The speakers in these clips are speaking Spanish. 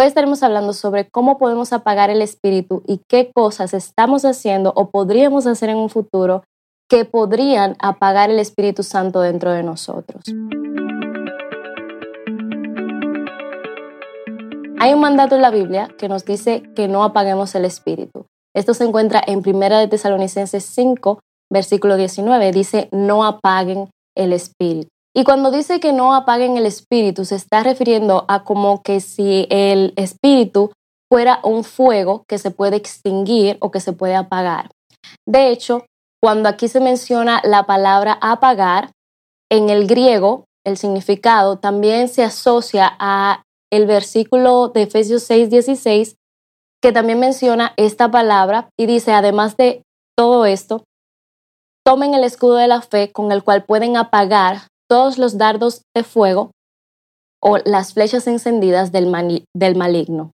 Hoy estaremos hablando sobre cómo podemos apagar el espíritu y qué cosas estamos haciendo o podríamos hacer en un futuro que podrían apagar el Espíritu Santo dentro de nosotros. Hay un mandato en la Biblia que nos dice que no apaguemos el espíritu. Esto se encuentra en 1 de Tesalonicenses 5, versículo 19. Dice, no apaguen el espíritu. Y cuando dice que no apaguen el espíritu, se está refiriendo a como que si el espíritu fuera un fuego que se puede extinguir o que se puede apagar. De hecho, cuando aquí se menciona la palabra apagar, en el griego el significado también se asocia a el versículo de Efesios 6, 16, que también menciona esta palabra y dice, además de todo esto, tomen el escudo de la fe con el cual pueden apagar todos los dardos de fuego o las flechas encendidas del, del maligno.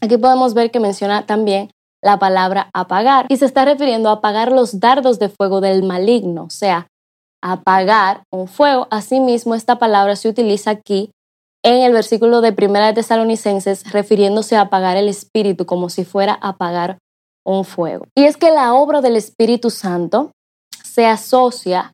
Aquí podemos ver que menciona también la palabra apagar y se está refiriendo a apagar los dardos de fuego del maligno, o sea, apagar un fuego. Asimismo, esta palabra se utiliza aquí en el versículo de Primera de Tesalonicenses refiriéndose a apagar el espíritu como si fuera apagar un fuego. Y es que la obra del Espíritu Santo se asocia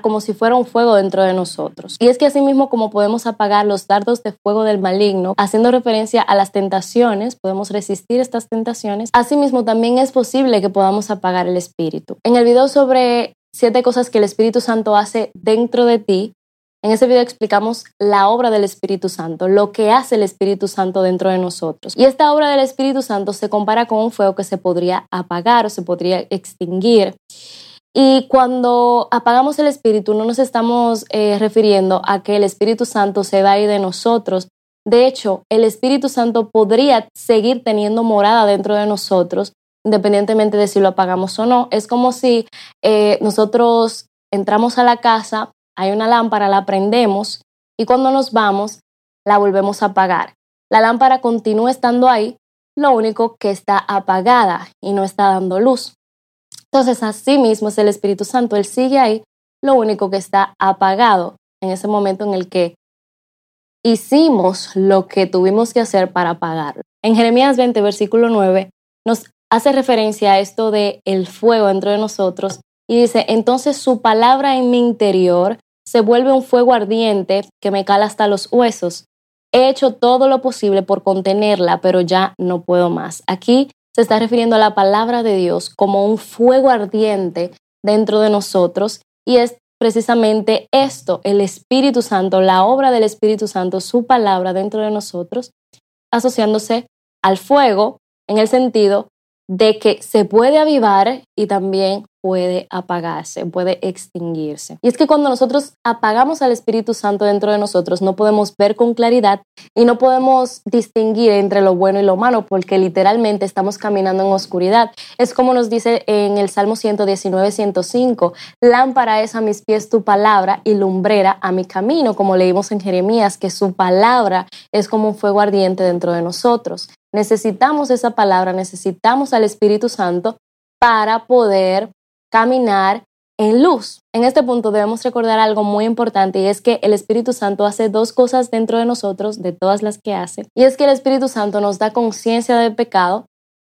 como si fuera un fuego dentro de nosotros. Y es que asimismo como podemos apagar los dardos de fuego del maligno, haciendo referencia a las tentaciones, podemos resistir estas tentaciones, asimismo también es posible que podamos apagar el espíritu. En el video sobre siete cosas que el Espíritu Santo hace dentro de ti, en ese video explicamos la obra del Espíritu Santo, lo que hace el Espíritu Santo dentro de nosotros. Y esta obra del Espíritu Santo se compara con un fuego que se podría apagar o se podría extinguir. Y cuando apagamos el Espíritu no nos estamos eh, refiriendo a que el Espíritu Santo se va a de nosotros. De hecho, el Espíritu Santo podría seguir teniendo morada dentro de nosotros, independientemente de si lo apagamos o no. Es como si eh, nosotros entramos a la casa, hay una lámpara, la prendemos y cuando nos vamos la volvemos a apagar. La lámpara continúa estando ahí, lo único que está apagada y no está dando luz. Entonces, así mismo es el Espíritu Santo, Él sigue ahí, lo único que está apagado en ese momento en el que hicimos lo que tuvimos que hacer para apagarlo. En Jeremías 20, versículo 9, nos hace referencia a esto de el fuego dentro de nosotros y dice, entonces su palabra en mi interior se vuelve un fuego ardiente que me cala hasta los huesos. He hecho todo lo posible por contenerla, pero ya no puedo más. Aquí se está refiriendo a la palabra de Dios como un fuego ardiente dentro de nosotros y es precisamente esto, el Espíritu Santo, la obra del Espíritu Santo, su palabra dentro de nosotros, asociándose al fuego en el sentido de que se puede avivar y también puede apagarse, puede extinguirse. Y es que cuando nosotros apagamos al Espíritu Santo dentro de nosotros, no podemos ver con claridad y no podemos distinguir entre lo bueno y lo malo, porque literalmente estamos caminando en oscuridad. Es como nos dice en el Salmo 119, 105, lámpara es a mis pies tu palabra y lumbrera a mi camino, como leímos en Jeremías, que su palabra es como un fuego ardiente dentro de nosotros. Necesitamos esa palabra, necesitamos al Espíritu Santo para poder caminar en luz. En este punto debemos recordar algo muy importante y es que el Espíritu Santo hace dos cosas dentro de nosotros, de todas las que hace, y es que el Espíritu Santo nos da conciencia del pecado,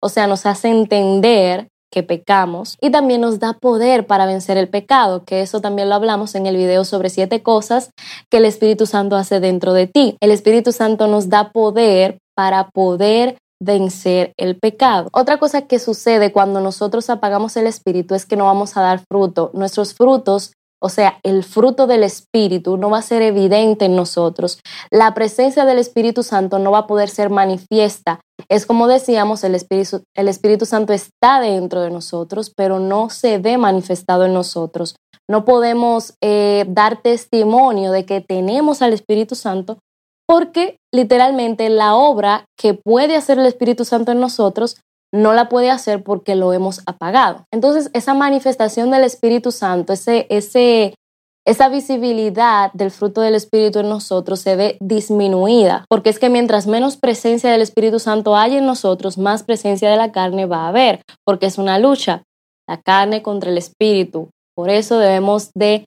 o sea, nos hace entender que pecamos y también nos da poder para vencer el pecado, que eso también lo hablamos en el video sobre siete cosas que el Espíritu Santo hace dentro de ti. El Espíritu Santo nos da poder para poder vencer el pecado. Otra cosa que sucede cuando nosotros apagamos el espíritu es que no vamos a dar fruto. Nuestros frutos, o sea, el fruto del espíritu no va a ser evidente en nosotros. La presencia del Espíritu Santo no va a poder ser manifiesta. Es como decíamos, el Espíritu, el espíritu Santo está dentro de nosotros, pero no se ve manifestado en nosotros. No podemos eh, dar testimonio de que tenemos al Espíritu Santo porque literalmente la obra que puede hacer el Espíritu Santo en nosotros no la puede hacer porque lo hemos apagado. Entonces, esa manifestación del Espíritu Santo, ese, ese, esa visibilidad del fruto del Espíritu en nosotros se ve disminuida, porque es que mientras menos presencia del Espíritu Santo hay en nosotros, más presencia de la carne va a haber, porque es una lucha, la carne contra el Espíritu. Por eso debemos de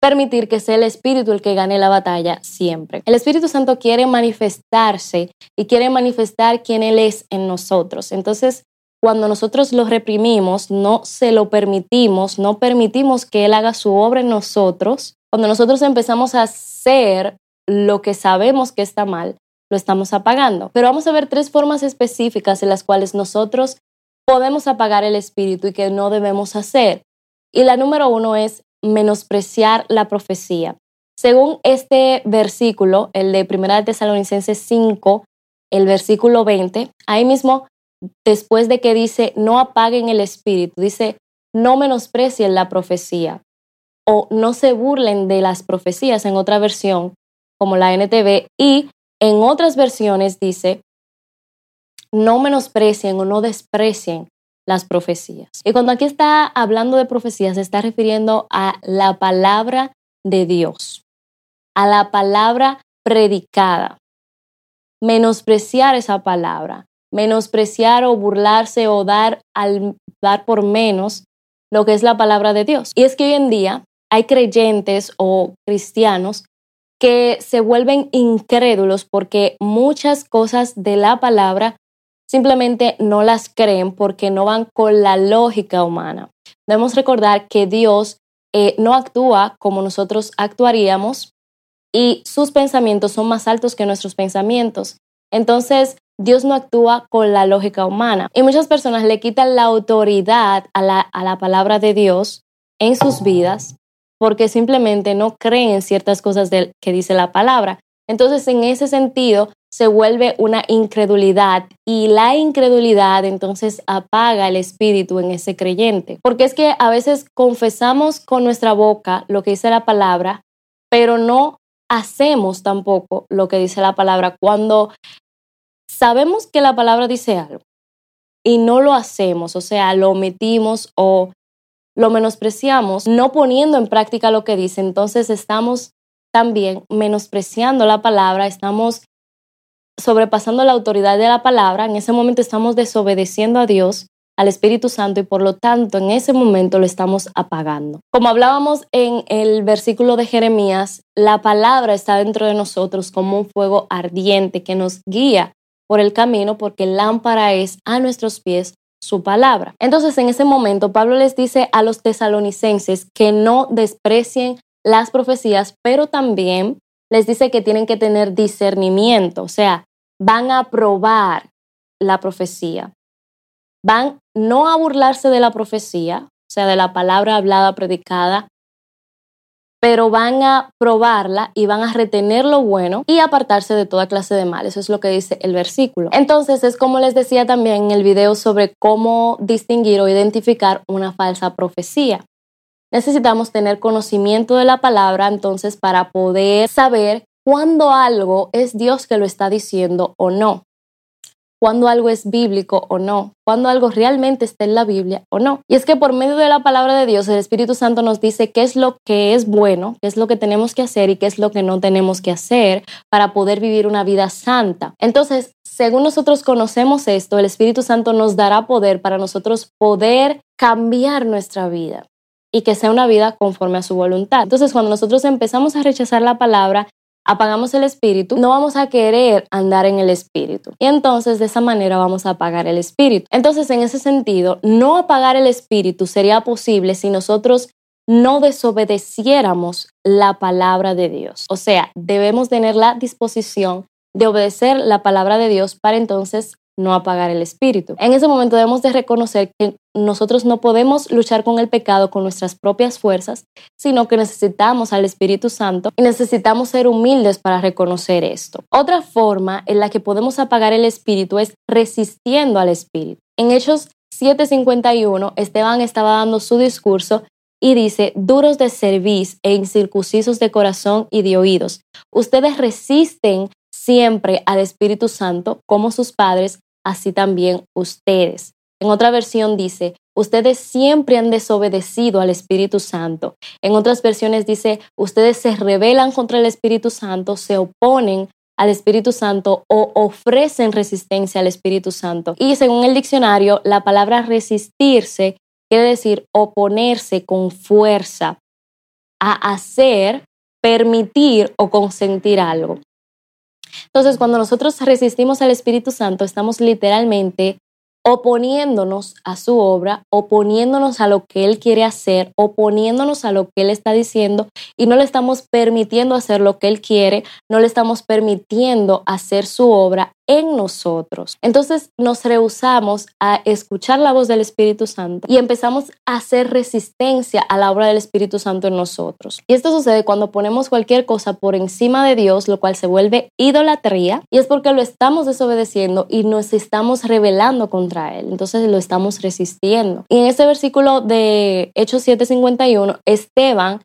permitir que sea el Espíritu el que gane la batalla siempre. El Espíritu Santo quiere manifestarse y quiere manifestar quién Él es en nosotros. Entonces, cuando nosotros lo reprimimos, no se lo permitimos, no permitimos que Él haga su obra en nosotros, cuando nosotros empezamos a hacer lo que sabemos que está mal, lo estamos apagando. Pero vamos a ver tres formas específicas en las cuales nosotros podemos apagar el espíritu y que no debemos hacer. Y la número uno es menospreciar la profecía. Según este versículo, el de 1 Tesalonicenses 5, el versículo 20, ahí mismo, después de que dice, no apaguen el espíritu, dice, no menosprecien la profecía o no se burlen de las profecías en otra versión, como la NTV, y en otras versiones dice, no menosprecien o no desprecien las profecías. Y cuando aquí está hablando de profecías, se está refiriendo a la palabra de Dios, a la palabra predicada. Menospreciar esa palabra, menospreciar o burlarse o dar, al, dar por menos lo que es la palabra de Dios. Y es que hoy en día hay creyentes o cristianos que se vuelven incrédulos porque muchas cosas de la palabra simplemente no las creen porque no van con la lógica humana. Debemos recordar que Dios eh, no actúa como nosotros actuaríamos y sus pensamientos son más altos que nuestros pensamientos. Entonces, Dios no actúa con la lógica humana. Y muchas personas le quitan la autoridad a la, a la palabra de Dios en sus vidas porque simplemente no creen ciertas cosas que dice la palabra. Entonces, en ese sentido, se vuelve una incredulidad y la incredulidad entonces apaga el espíritu en ese creyente. Porque es que a veces confesamos con nuestra boca lo que dice la palabra, pero no hacemos tampoco lo que dice la palabra cuando sabemos que la palabra dice algo y no lo hacemos, o sea, lo omitimos o lo menospreciamos, no poniendo en práctica lo que dice, entonces estamos también menospreciando la palabra, estamos sobrepasando la autoridad de la palabra, en ese momento estamos desobedeciendo a Dios, al Espíritu Santo y por lo tanto en ese momento lo estamos apagando. Como hablábamos en el versículo de Jeremías, la palabra está dentro de nosotros como un fuego ardiente que nos guía por el camino porque lámpara es a nuestros pies su palabra. Entonces en ese momento Pablo les dice a los tesalonicenses que no desprecien las profecías, pero también les dice que tienen que tener discernimiento, o sea, van a probar la profecía. Van no a burlarse de la profecía, o sea, de la palabra hablada, predicada, pero van a probarla y van a retener lo bueno y apartarse de toda clase de mal. Eso es lo que dice el versículo. Entonces, es como les decía también en el video sobre cómo distinguir o identificar una falsa profecía. Necesitamos tener conocimiento de la palabra entonces para poder saber cuándo algo es Dios que lo está diciendo o no, cuándo algo es bíblico o no, cuándo algo realmente está en la Biblia o no. Y es que por medio de la palabra de Dios, el Espíritu Santo nos dice qué es lo que es bueno, qué es lo que tenemos que hacer y qué es lo que no tenemos que hacer para poder vivir una vida santa. Entonces, según nosotros conocemos esto, el Espíritu Santo nos dará poder para nosotros poder cambiar nuestra vida y que sea una vida conforme a su voluntad. Entonces, cuando nosotros empezamos a rechazar la palabra, apagamos el espíritu, no vamos a querer andar en el espíritu. Y entonces de esa manera vamos a apagar el espíritu. Entonces, en ese sentido, no apagar el espíritu sería posible si nosotros no desobedeciéramos la palabra de Dios. O sea, debemos tener la disposición de obedecer la palabra de Dios para entonces no apagar el espíritu. En ese momento debemos de reconocer que nosotros no podemos luchar con el pecado con nuestras propias fuerzas, sino que necesitamos al Espíritu Santo y necesitamos ser humildes para reconocer esto. Otra forma en la que podemos apagar el espíritu es resistiendo al espíritu. En Hechos 7:51, Esteban estaba dando su discurso y dice, duros de cerviz e incircuncisos de corazón y de oídos, ustedes resisten siempre al Espíritu Santo como sus padres así también ustedes. En otra versión dice, ustedes siempre han desobedecido al Espíritu Santo. En otras versiones dice, ustedes se rebelan contra el Espíritu Santo, se oponen al Espíritu Santo o ofrecen resistencia al Espíritu Santo. Y según el diccionario, la palabra resistirse quiere decir oponerse con fuerza, a hacer, permitir o consentir algo. Entonces, cuando nosotros resistimos al Espíritu Santo, estamos literalmente oponiéndonos a su obra, oponiéndonos a lo que Él quiere hacer, oponiéndonos a lo que Él está diciendo y no le estamos permitiendo hacer lo que Él quiere, no le estamos permitiendo hacer su obra en nosotros. Entonces nos rehusamos a escuchar la voz del Espíritu Santo y empezamos a hacer resistencia a la obra del Espíritu Santo en nosotros. Y esto sucede cuando ponemos cualquier cosa por encima de Dios, lo cual se vuelve idolatría y es porque lo estamos desobedeciendo y nos estamos rebelando contra Él. Entonces lo estamos resistiendo. Y en este versículo de Hechos 7:51, Esteban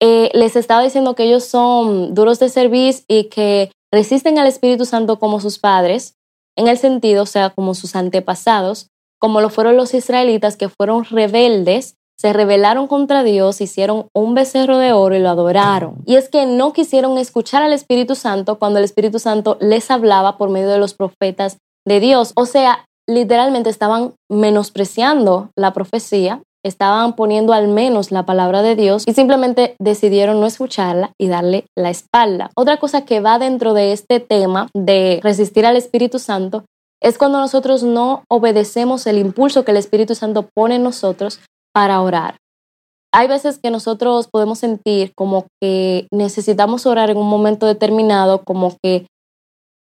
eh, les estaba diciendo que ellos son duros de servicio y que resisten al Espíritu Santo como sus padres, en el sentido, o sea, como sus antepasados, como lo fueron los israelitas que fueron rebeldes, se rebelaron contra Dios, hicieron un becerro de oro y lo adoraron. Y es que no quisieron escuchar al Espíritu Santo cuando el Espíritu Santo les hablaba por medio de los profetas de Dios. O sea, literalmente estaban menospreciando la profecía estaban poniendo al menos la palabra de Dios y simplemente decidieron no escucharla y darle la espalda. Otra cosa que va dentro de este tema de resistir al Espíritu Santo es cuando nosotros no obedecemos el impulso que el Espíritu Santo pone en nosotros para orar. Hay veces que nosotros podemos sentir como que necesitamos orar en un momento determinado, como que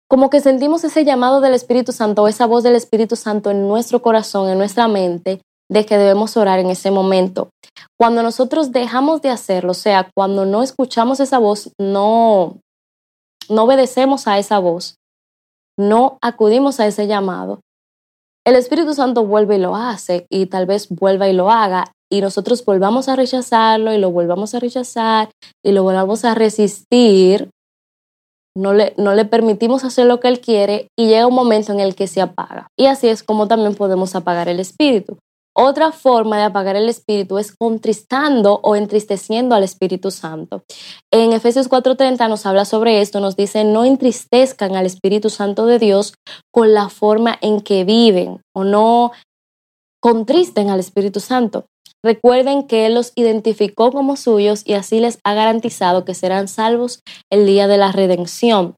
como que sentimos ese llamado del Espíritu Santo, esa voz del Espíritu Santo en nuestro corazón, en nuestra mente, de que debemos orar en ese momento. Cuando nosotros dejamos de hacerlo, o sea, cuando no escuchamos esa voz, no, no obedecemos a esa voz, no acudimos a ese llamado, el Espíritu Santo vuelve y lo hace y tal vez vuelva y lo haga y nosotros volvamos a rechazarlo y lo volvamos a rechazar y lo volvamos a resistir, no le, no le permitimos hacer lo que Él quiere y llega un momento en el que se apaga. Y así es como también podemos apagar el Espíritu. Otra forma de apagar el Espíritu es contristando o entristeciendo al Espíritu Santo. En Efesios 4:30 nos habla sobre esto, nos dice, no entristezcan al Espíritu Santo de Dios con la forma en que viven o no contristen al Espíritu Santo. Recuerden que Él los identificó como suyos y así les ha garantizado que serán salvos el día de la redención.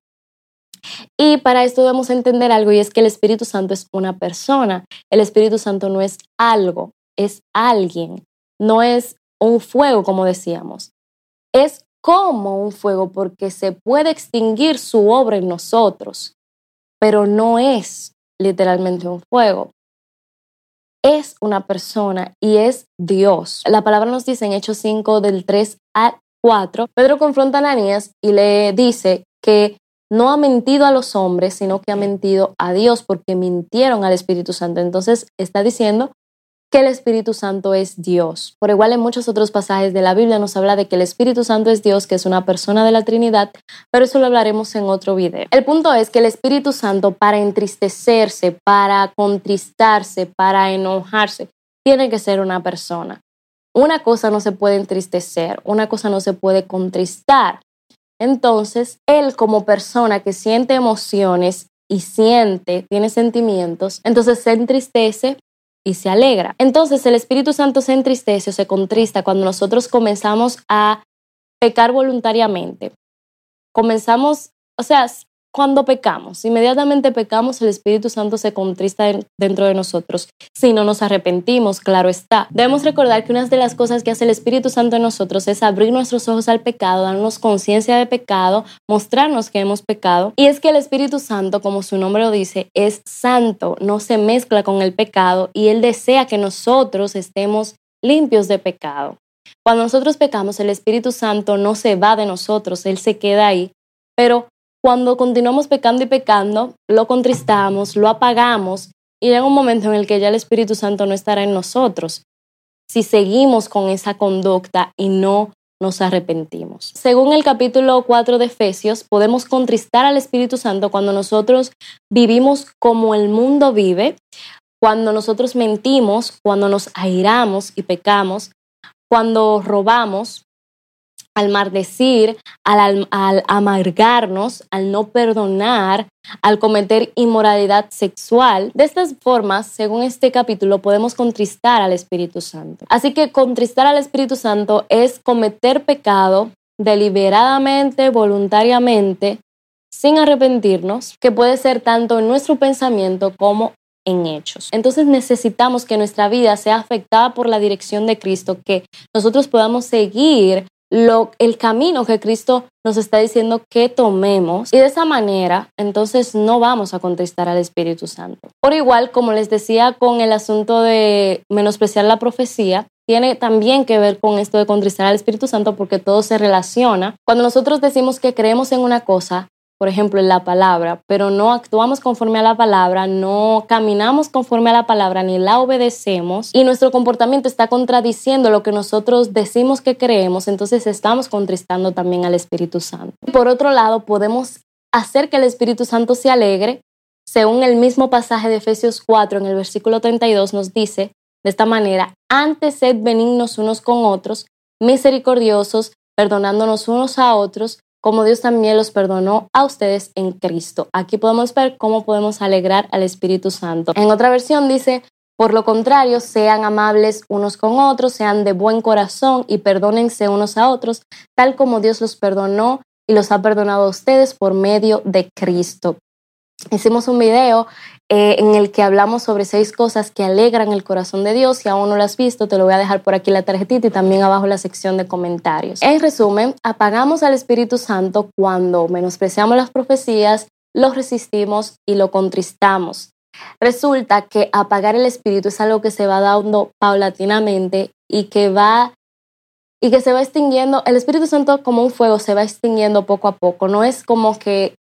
Y para esto debemos entender algo y es que el Espíritu Santo es una persona. El Espíritu Santo no es algo, es alguien. No es un fuego, como decíamos. Es como un fuego porque se puede extinguir su obra en nosotros, pero no es literalmente un fuego. Es una persona y es Dios. La palabra nos dice en Hechos 5 del 3 al 4, Pedro confronta a Ananías y le dice que no ha mentido a los hombres, sino que ha mentido a Dios porque mintieron al Espíritu Santo. Entonces está diciendo que el Espíritu Santo es Dios. Por igual en muchos otros pasajes de la Biblia nos habla de que el Espíritu Santo es Dios, que es una persona de la Trinidad, pero eso lo hablaremos en otro video. El punto es que el Espíritu Santo para entristecerse, para contristarse, para enojarse, tiene que ser una persona. Una cosa no se puede entristecer, una cosa no se puede contristar. Entonces, él como persona que siente emociones y siente, tiene sentimientos, entonces se entristece y se alegra. Entonces el Espíritu Santo se entristece o se contrista cuando nosotros comenzamos a pecar voluntariamente. Comenzamos, o sea, cuando pecamos, inmediatamente pecamos, el Espíritu Santo se contrista dentro de nosotros. Si no nos arrepentimos, claro está. Debemos recordar que una de las cosas que hace el Espíritu Santo en nosotros es abrir nuestros ojos al pecado, darnos conciencia de pecado, mostrarnos que hemos pecado. Y es que el Espíritu Santo, como su nombre lo dice, es santo, no se mezcla con el pecado y Él desea que nosotros estemos limpios de pecado. Cuando nosotros pecamos, el Espíritu Santo no se va de nosotros, Él se queda ahí, pero cuando continuamos pecando y pecando, lo contristamos, lo apagamos y llega un momento en el que ya el Espíritu Santo no estará en nosotros si seguimos con esa conducta y no nos arrepentimos. Según el capítulo 4 de Efesios, podemos contristar al Espíritu Santo cuando nosotros vivimos como el mundo vive, cuando nosotros mentimos, cuando nos airamos y pecamos, cuando robamos, al maldecir, al, amargarnos, al no perdonar, al cometer inmoralidad sexual. De estas formas, según este capítulo, podemos contristar al Espíritu Santo. Así que contristar al Espíritu Santo es cometer pecado deliberadamente, voluntariamente, sin arrepentirnos, que puede ser tanto en nuestro pensamiento como en hechos. Entonces necesitamos que nuestra vida sea afectada por la dirección de Cristo, que nosotros podamos seguir lo, el camino que Cristo nos está diciendo que tomemos y de esa manera entonces no vamos a contestar al Espíritu Santo. Por igual, como les decía con el asunto de menospreciar la profecía, tiene también que ver con esto de contristar al Espíritu Santo porque todo se relaciona. Cuando nosotros decimos que creemos en una cosa, por ejemplo, en la palabra, pero no actuamos conforme a la palabra, no caminamos conforme a la palabra, ni la obedecemos, y nuestro comportamiento está contradiciendo lo que nosotros decimos que creemos, entonces estamos contristando también al Espíritu Santo. Por otro lado, podemos hacer que el Espíritu Santo se alegre. Según el mismo pasaje de Efesios 4, en el versículo 32, nos dice de esta manera, antes sed benignos unos con otros, misericordiosos, perdonándonos unos a otros, como Dios también los perdonó a ustedes en Cristo. Aquí podemos ver cómo podemos alegrar al Espíritu Santo. En otra versión dice, por lo contrario, sean amables unos con otros, sean de buen corazón y perdónense unos a otros, tal como Dios los perdonó y los ha perdonado a ustedes por medio de Cristo. Hicimos un video eh, en el que hablamos sobre seis cosas que alegran el corazón de Dios. Si aún no lo has visto, te lo voy a dejar por aquí la tarjetita y también abajo la sección de comentarios. En resumen, apagamos al Espíritu Santo cuando menospreciamos las profecías, lo resistimos y lo contristamos. Resulta que apagar el Espíritu es algo que se va dando paulatinamente y que va y que se va extinguiendo. El Espíritu Santo como un fuego se va extinguiendo poco a poco. No es como que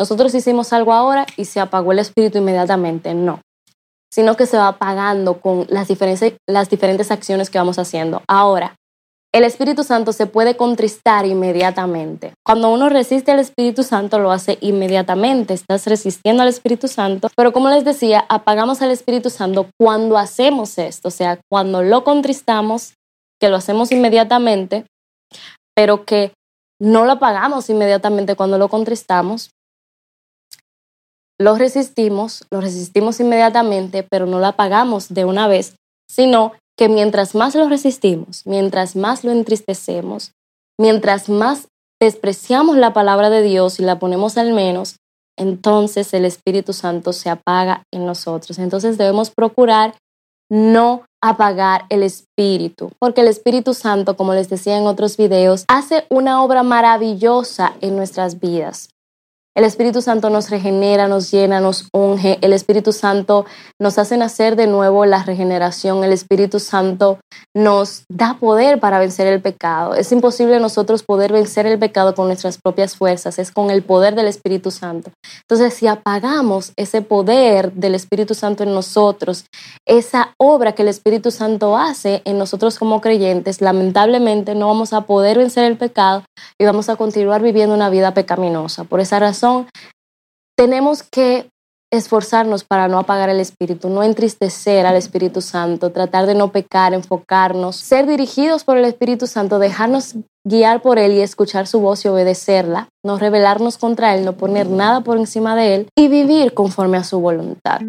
nosotros hicimos algo ahora y se apagó el espíritu inmediatamente, no, sino que se va apagando con las diferentes, las diferentes acciones que vamos haciendo. Ahora, el Espíritu Santo se puede contristar inmediatamente. Cuando uno resiste al Espíritu Santo, lo hace inmediatamente. Estás resistiendo al Espíritu Santo. Pero como les decía, apagamos al Espíritu Santo cuando hacemos esto. O sea, cuando lo contristamos, que lo hacemos inmediatamente, pero que no lo apagamos inmediatamente cuando lo contristamos, lo resistimos, lo resistimos inmediatamente, pero no lo apagamos de una vez, sino que mientras más lo resistimos, mientras más lo entristecemos, mientras más despreciamos la palabra de Dios y la ponemos al menos, entonces el Espíritu Santo se apaga en nosotros. Entonces debemos procurar no apagar el Espíritu, porque el Espíritu Santo, como les decía en otros videos, hace una obra maravillosa en nuestras vidas. El Espíritu Santo nos regenera, nos llena, nos unge. El Espíritu Santo nos hace nacer de nuevo la regeneración. El Espíritu Santo nos da poder para vencer el pecado. Es imposible nosotros poder vencer el pecado con nuestras propias fuerzas, es con el poder del Espíritu Santo. Entonces, si apagamos ese poder del Espíritu Santo en nosotros, esa obra que el Espíritu Santo hace en nosotros como creyentes, lamentablemente no vamos a poder vencer el pecado y vamos a continuar viviendo una vida pecaminosa. Por esa razón, tenemos que esforzarnos para no apagar el Espíritu, no entristecer al Espíritu Santo, tratar de no pecar, enfocarnos, ser dirigidos por el Espíritu Santo, dejarnos guiar por Él y escuchar su voz y obedecerla, no rebelarnos contra Él, no poner nada por encima de Él y vivir conforme a su voluntad.